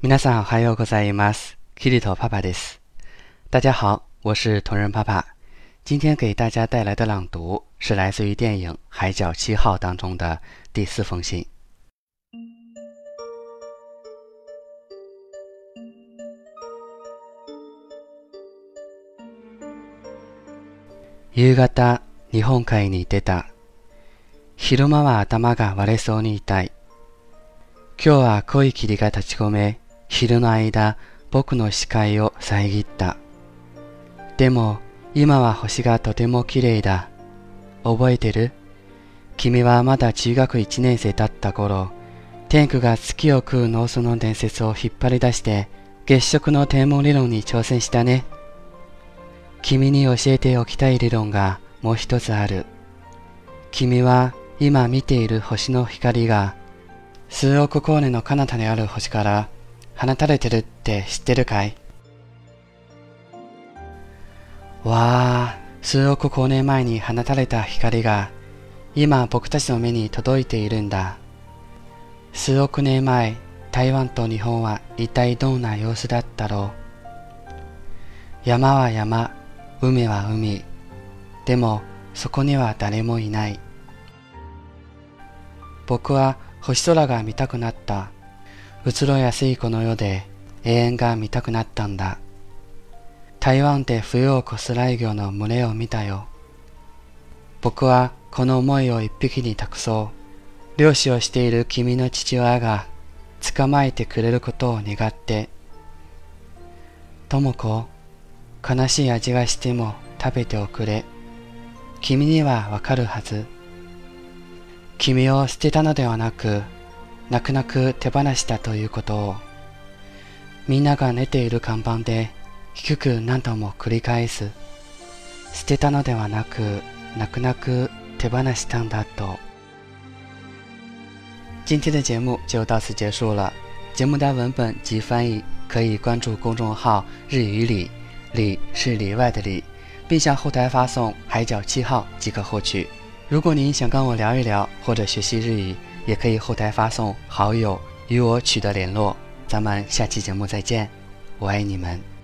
皆さんおはようございます。キリトパパです。大家好，我是同人爸爸。今天给大家带来的朗读是来自于电影《海角七号》当中的第四封信。夕方、日本海に出た。昼間は頭が割れそうに痛い。今日は濃い霧が立ち込め、 昼の間、僕の視界を遮った。でも、今は星がとても綺麗だ。覚えてる？君はまだ中学1年生だった頃、天狗が月を食う農村の伝説を引っ張り出して、月食の天文理論に挑戦したね。君に教えておきたい理論がもう一つある。君は今見ている星の光が数億光年の彼方にある星から放たれてるって知ってるかい？わあ、数億光年前に放たれた光が今僕たちの目に届いているんだ。数億年前、台湾と日本は一体どんな様子だったろう？山は山、海は海。でもそこには誰もいない。僕は星空が見たくなった。移ろいやすいこの世で永遠が見たくなったんだ。台湾で冬を越す雷魚の群れを見たよ。僕はこの思いを一匹に託そう。漁師をしている君の父親が捕まえてくれることを願って。智子、悲しい味がしても食べておくれ。君にはわかるはず。君を捨てたのではなく、泣く泣く手放したということを、みんなが寝ている看板で低く何度も繰り返す。捨てたのではなく、泣く泣く手放したんだと。今天的节目就到此结束了。节目的文本及翻译可以关注公众号“日语里”，里是里外的里，并向后台发送“海角七号”即可获取。如果您想跟我聊一聊或者学习日语，也可以后台发送好友与我取得联络。咱们下期节目再见，我爱你们。